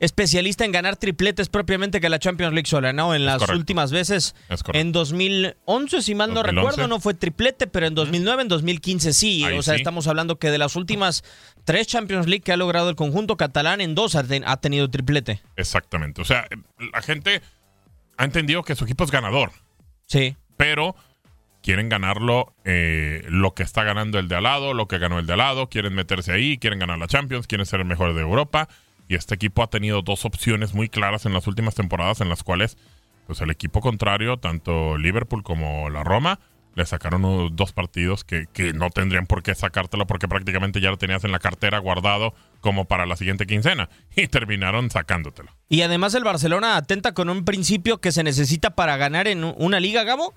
especialista en ganar tripletes propiamente que la Champions League sola, ¿no? En las últimas veces, en 2011, si mal no recuerdo, no fue triplete, pero en 2009, en 2015 sí. o sea, estamos hablando que de las últimas tres Champions League que ha logrado el conjunto catalán, en dos ha, ha tenido triplete. Exactamente. O sea, la gente ha entendido que su equipo es ganador. Sí. Pero quieren ganarlo eh, lo que está ganando el de al lado, lo que ganó el de al lado, quieren meterse ahí, quieren ganar la Champions, quieren ser el mejor de Europa y este equipo ha tenido dos opciones muy claras en las últimas temporadas en las cuales pues el equipo contrario, tanto Liverpool como la Roma, le sacaron dos partidos que, que, no tendrían por qué sacártelo porque prácticamente ya lo tenías en la cartera guardado como para la siguiente quincena. [LAUGHS] Y terminaron sacándotelo. Y además el Barcelona atenta con un principio que se necesita para ganar en una liga, Gabo,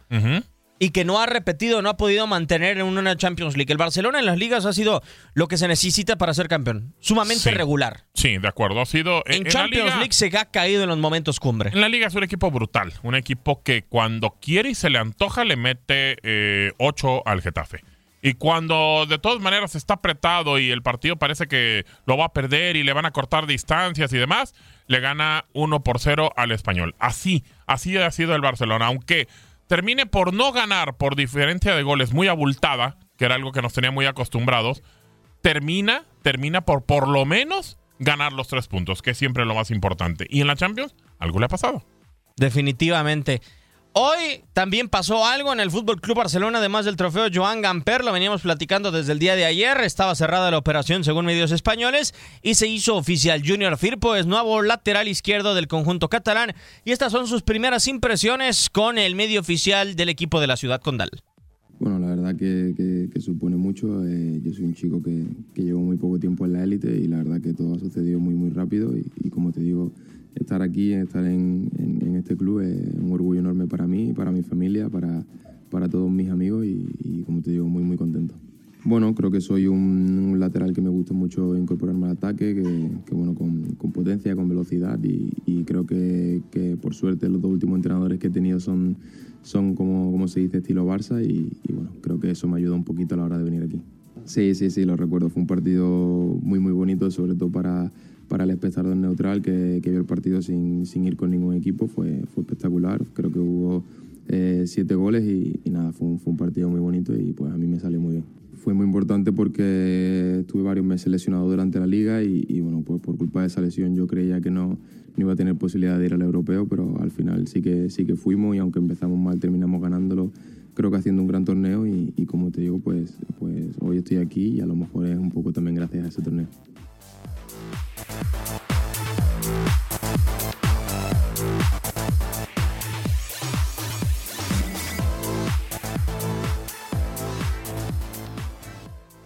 y que no ha repetido, no ha podido mantener en una Champions League. El Barcelona en las ligas ha sido lo que se necesita para ser campeón, sumamente regular. Sí, de acuerdo, ha sido... En, Champions League se ha caído en los momentos cumbre. En la liga es un equipo brutal, un equipo que cuando quiere y se le antoja le mete eh, 8 al Getafe. Y cuando de todas maneras está apretado y el partido parece que lo va a perder y le van a cortar distancias y demás, le gana 1 por 0 al español. Así, así ha sido el Barcelona, aunque termine por no ganar por diferencia de goles muy abultada, que era algo que nos tenía muy acostumbrados, termina, termina por por lo menos ganar los tres puntos, que es siempre lo más importante. Y en la Champions, algo le ha pasado. Definitivamente. Hoy también pasó algo en el Fútbol Club Barcelona, además del trofeo Joan Gamper. Lo veníamos platicando desde el día de ayer. Estaba cerrada la operación, según medios españoles, y se hizo oficial. Junior Firpo es nuevo lateral izquierdo del conjunto catalán. Y estas son sus primeras impresiones con el medio oficial del equipo de la ciudad condal. Bueno, la verdad que, supone mucho. Eh, yo soy un chico que, llevo muy poco tiempo en la élite y la verdad que todo ha sucedido muy, muy rápido. y como te digo estar aquí, estar en, este club es un orgullo enorme para mí, para mi familia, para, para todos mis amigos y, como te digo, muy muy contento. Bueno, creo que soy un, lateral que me gusta mucho incorporarme al ataque, que, bueno, con, potencia, con velocidad y, creo que, por suerte los dos últimos entrenadores que he tenido son, son como, como se dice, estilo Barça y bueno, creo que eso me ayuda un poquito a la hora de venir aquí. Sí, sí, sí, lo recuerdo. Fue un partido muy, muy bonito, sobre todo para, para el espectador neutral que, vio el partido sin, sin, ir con ningún equipo. Fue, fue espectacular. Creo que hubo eh, siete goles y, nada, fue un, fue un, partido muy bonito y pues a mí me salió muy bien. Fue muy importante porque estuve varios meses lesionado durante la liga y, y bueno, pues por culpa de esa lesión yo creía que no, no, iba a tener posibilidad de ir al europeo, pero al final sí que, sí que fuimos y aunque empezamos mal terminamos ganándolo creo que haciendo un gran torneo y, y como te digo, pues, pues hoy estoy aquí y a lo mejor es un poco también gracias a ese torneo.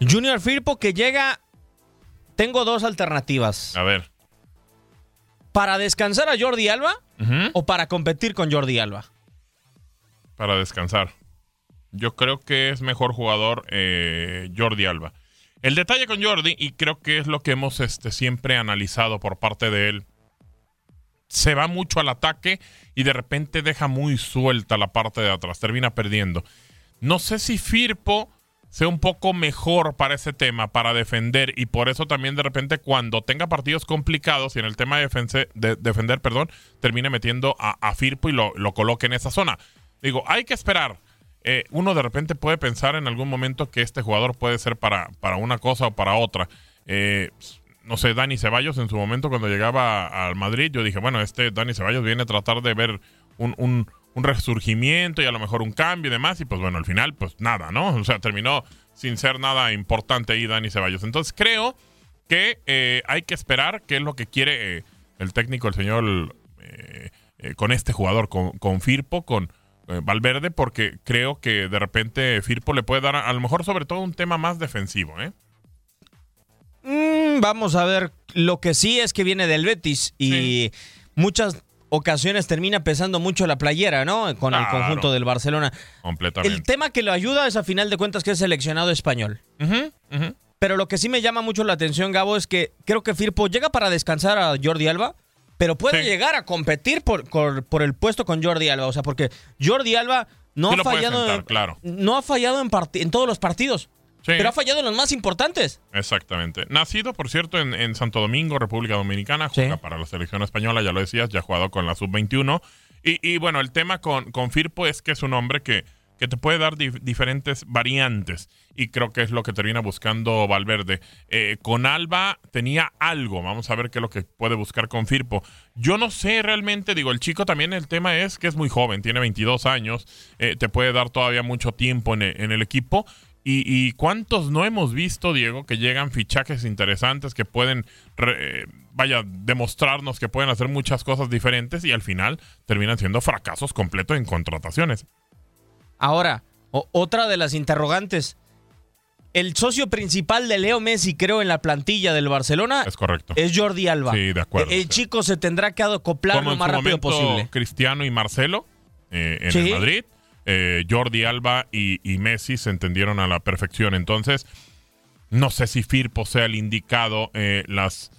Junior Firpo que llega. Tengo dos alternativas. A ver. ¿Para descansar a Jordi Alba o para competir con Jordi Alba? Para descansar. Yo creo que es mejor jugador eh, Jordi Alba. El detalle con Jordi, y creo que es lo que hemos este, siempre analizado por parte de él, se va mucho al ataque y de repente deja muy suelta la parte de atrás, termina perdiendo. No sé si Firpo sea un poco mejor para ese tema, para defender, y por eso también de repente cuando tenga partidos complicados y en el tema de, defender, perdón, termine metiendo a, Firpo y lo, lo coloque en esa zona. Digo, hay que esperar. Eh, uno de repente puede pensar en algún momento que este jugador puede ser para, para una cosa o para otra. Eh, no sé, Dani Ceballos en su momento cuando llegaba al Madrid, yo dije, bueno, este Dani Ceballos viene a tratar de ver un, un, resurgimiento y a lo mejor un cambio y demás, y pues bueno, al final, pues nada, ¿no? O sea, terminó sin ser nada importante ahí Dani Ceballos. Entonces creo que eh, hay que esperar qué es lo que quiere el técnico, el señor, con este jugador, con, Firpo, con Valverde porque creo que de repente Firpo le puede dar a, lo mejor sobre todo un tema más defensivo, ¿eh? Mm, vamos a ver, lo que sí es que viene del Betis y muchas ocasiones termina pesando mucho la playera, ¿no? Con el conjunto del Barcelona. Completamente. El tema que lo ayuda es a final de cuentas que es seleccionado español. Pero lo que sí me llama mucho la atención, Gabo, es que creo que Firpo llega para descansar a Jordi Alba, pero puede Sí. llegar a competir por, por, por el puesto con Jordi Alba. O sea, porque Jordi Alba no Sí ha fallado, sentar, en, claro. no ha fallado en, en todos los partidos, Sí. pero ha fallado en los más importantes. Exactamente. Nacido, por cierto, en, en Santo Domingo, República Dominicana, juega para la selección española, ya lo decías, ya ha jugado con la sub-21. Y, y, bueno, el tema con, con Firpo es que es un hombre que, que te puede dar dif- diferentes variantes. Y creo que es lo que termina buscando Valverde. Eh, con Alba tenía algo. Vamos a ver qué es lo que puede buscar con Firpo. Yo no sé realmente, digo, el chico también el tema es que es muy joven, tiene 22 años, eh, te puede dar todavía mucho tiempo en el, en el equipo. Y, cuántos no hemos visto, Diego, que llegan fichajes interesantes que pueden, eh, vaya, demostrarnos que pueden hacer muchas cosas diferentes y al final terminan siendo fracasos completos en contrataciones. Ahora, otra de las interrogantes. El socio principal de Leo Messi, creo, en la plantilla del Barcelona Es correcto. es Jordi Alba. Sí, de acuerdo, El chico se tendrá que acoplar Como lo en más su rápido momento posible. Cristiano y Marcelo eh, en Sí. el Madrid. eh, Jordi Alba y, y Messi se entendieron a la perfección. Entonces, no sé si Firpo sea el indicado. eh, las,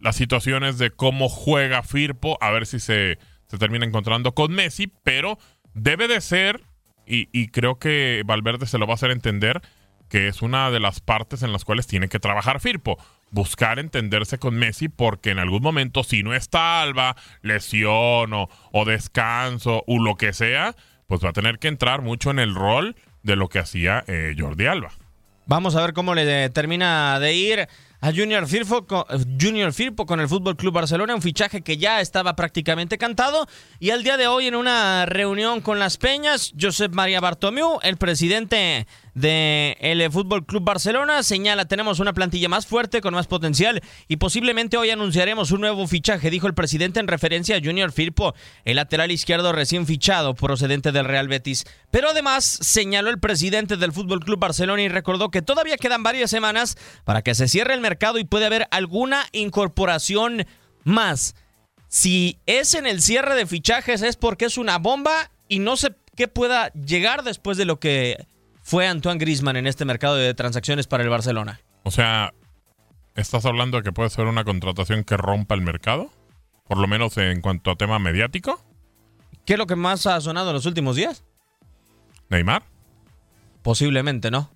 las situaciones de cómo juega Firpo, a ver si se, se termina encontrando con Messi, pero debe de ser, y, creo que Valverde se lo va a hacer entender, que es una de las partes en las cuales tiene que trabajar Firpo. Buscar entenderse con Messi porque en algún momento, si no está Alba, lesión o, o descanso o lo que sea, pues va a tener que entrar mucho en el rol de lo que hacía eh, Jordi Alba. Vamos a ver cómo le termina de ir a Junior Firpo, con, Junior Firpo con el Fútbol Club Barcelona, un fichaje que ya estaba prácticamente cantado. Y al día de hoy, en una reunión con las Peñas, Josep María Bartomeu, el presidente del Fútbol Club Barcelona, señala: tenemos una plantilla más fuerte, con más potencial, y posiblemente hoy anunciaremos un nuevo fichaje, dijo el presidente en referencia a Junior Firpo, el lateral izquierdo recién fichado, procedente del Real Betis. Pero además, señaló el presidente del Fútbol Club Barcelona y recordó que todavía quedan varias semanas para que se cierre el mercado y puede haber alguna incorporación más. Si es en el cierre de fichajes es porque es una bomba y no sé qué pueda llegar después de lo que fue Antoine Grisman en este mercado de transacciones para el Barcelona. O sea, ¿estás hablando de que puede ser una contratación que rompa el mercado? Por lo menos en cuanto a tema mediático. ¿Qué es lo que más ha sonado en los últimos días? Neymar. Posiblemente, ¿no?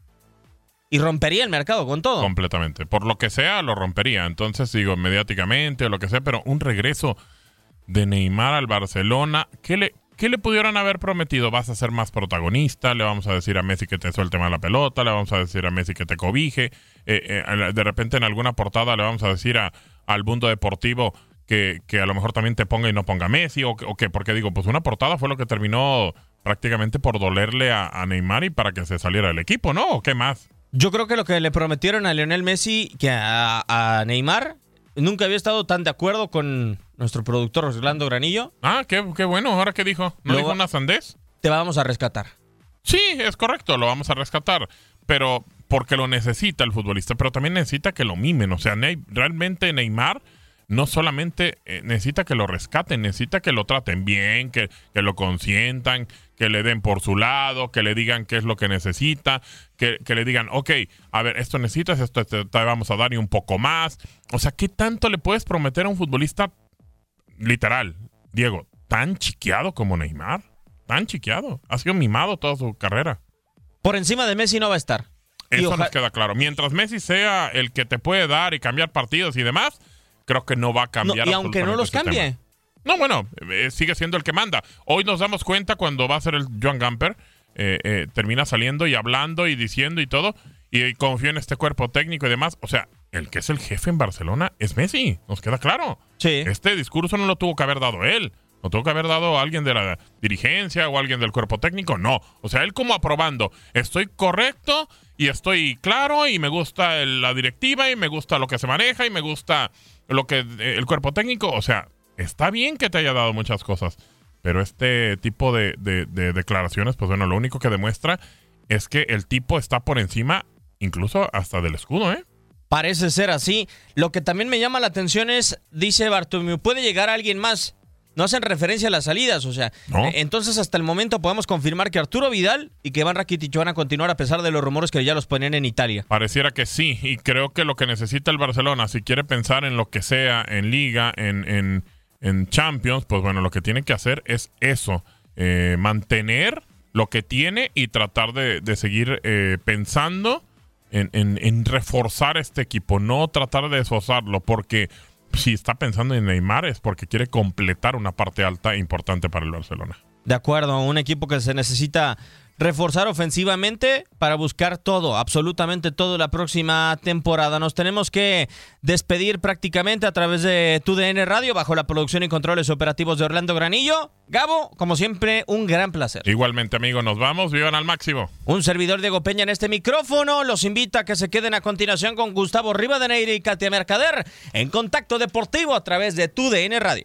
Y rompería el mercado con todo. Completamente. Por lo que sea, lo rompería. Entonces, digo, mediáticamente o lo que sea, pero un regreso de Neymar al Barcelona, ¿qué le, qué le pudieran haber prometido? ¿Vas a ser más protagonista? ¿Le vamos a decir a Messi que te suelte más la pelota? ¿Le vamos a decir a Messi que te cobije? Eh, eh, de repente en alguna portada le vamos a decir al mundo deportivo que, que a lo mejor también te ponga y no ponga Messi o, o qué, porque digo, pues una portada fue lo que terminó prácticamente por dolerle a, a Neymar y para que se saliera del equipo, ¿no? ¿O qué más? Yo creo que lo que le prometieron a Lionel Messi, que a, a Neymar, nunca había estado tan de acuerdo con nuestro productor Orlando Granillo. Ah, qué, qué bueno. ¿Ahora qué dijo? ¿No Lo dijo una sandez? Te vamos a rescatar. Sí, es correcto, lo vamos a rescatar. Pero porque lo necesita el futbolista, pero también necesita que lo mimen. O sea, realmente Neymar no solamente eh, necesita que lo rescaten, necesita que lo traten bien, que, que lo consientan, que le den por su lado, que le digan qué es lo que necesita, que, que le digan, ok, a ver, esto necesitas, esto te, te vamos a dar y un poco más. O sea, ¿qué tanto le puedes prometer a un futbolista literal, Diego, tan chiqueado como Neymar? Tan chiqueado. Ha sido mimado toda su carrera. Por encima de Messi no va a estar. Eso nos queda claro. Mientras Messi sea el que te puede dar y cambiar partidos y demás, creo que no va a No, cambiar. y aunque no los cambie. tema. No, bueno, eh, sigue siendo el que manda. Hoy nos damos cuenta cuando va a ser el Joan Gamper, eh, eh, termina saliendo y hablando y diciendo y todo, y confío en este cuerpo técnico y demás. O sea, el que es el jefe en Barcelona es Messi, nos queda claro. Sí. Este discurso no lo tuvo que haber dado él. ¿Lo tuvo que haber dado alguien de la dirigencia o alguien del cuerpo técnico? No. O sea, él como aprobando, estoy correcto y estoy claro y me gusta el- la directiva y me gusta lo que se maneja y me gusta lo que eh, el cuerpo técnico. O sea, está bien que te haya dado muchas cosas, pero este tipo de, de- de declaraciones, pues bueno, lo único que demuestra es que el tipo está por encima incluso hasta del escudo, ¿eh? Parece ser así. Lo que también me llama la atención es, dice Bartomeu, puede llegar alguien más. No hacen referencia a las salidas, o sea, No. eh, entonces hasta el momento podemos confirmar que Arturo Vidal y que Van Rakitic van a continuar a pesar de los rumores que ya los ponían en Italia. Pareciera que sí, y creo que lo que necesita el Barcelona, si quiere pensar en lo que sea, en Liga, en, en, en Champions, pues bueno, lo que tiene que hacer es eso, eh, mantener lo que tiene y tratar de, de seguir eh, pensando en, en- en reforzar este equipo, no tratar de desfosarlo, porque si está pensando en Neymar es porque quiere completar una parte alta importante para el Barcelona. De acuerdo, un equipo que se necesita reforzar ofensivamente para buscar todo, absolutamente todo la próxima temporada. Nos tenemos que despedir prácticamente a través de TUDN Radio bajo la producción y controles operativos de Orlando Granillo. Gabo, como siempre, un gran placer. Igualmente, amigos, nos vamos, vivan al máximo. Un servidor Diego Peña en este micrófono los invita a que se queden a continuación con Gustavo Rivadeneira y Katia Mercader en Contacto Deportivo a través de TUDN Radio.